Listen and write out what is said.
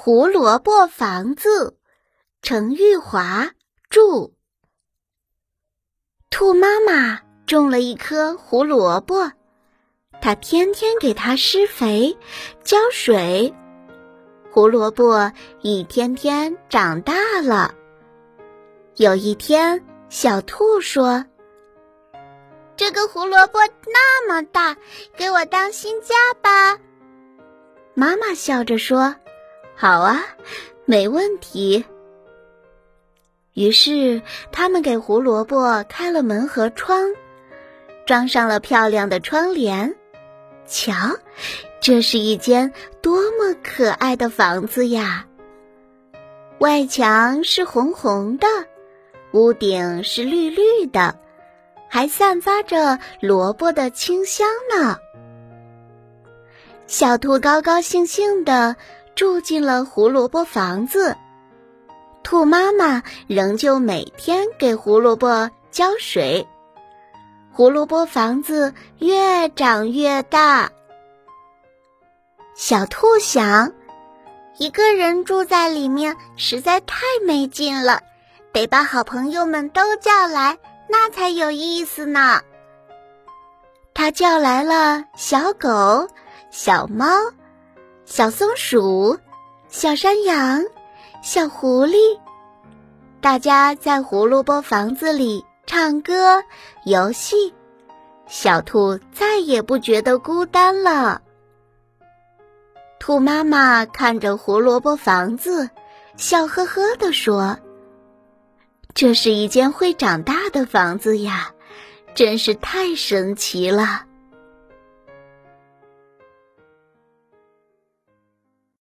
胡萝卜房子，程玉华著。兔妈妈种了一棵胡萝卜，它天天给它施肥、浇水，胡萝卜一天天长大了。有一天，小兔说：“这个胡萝卜那么大，给我当新家吧。”妈妈笑着说。好啊，没问题。于是他们给胡萝卜开了门和窗，装上了漂亮的窗帘。瞧，这是一间多么可爱的房子呀！外墙是红红的，屋顶是绿绿的，还散发着萝卜的清香呢。小兔高高兴兴的。住进了胡萝卜房子，兔妈妈仍旧每天给胡萝卜浇水，胡萝卜房子越长越大。小兔想，一个人住在里面实在太没劲了，得把好朋友们都叫来，那才有意思呢。他叫来了小狗、小猫。小松鼠、小山羊、小狐狸，大家在胡萝卜房子里唱歌、游戏，小兔再也不觉得孤单了。兔妈妈看着胡萝卜房子，笑呵呵地说：“这是一间会长大的房子呀，真是太神奇了。”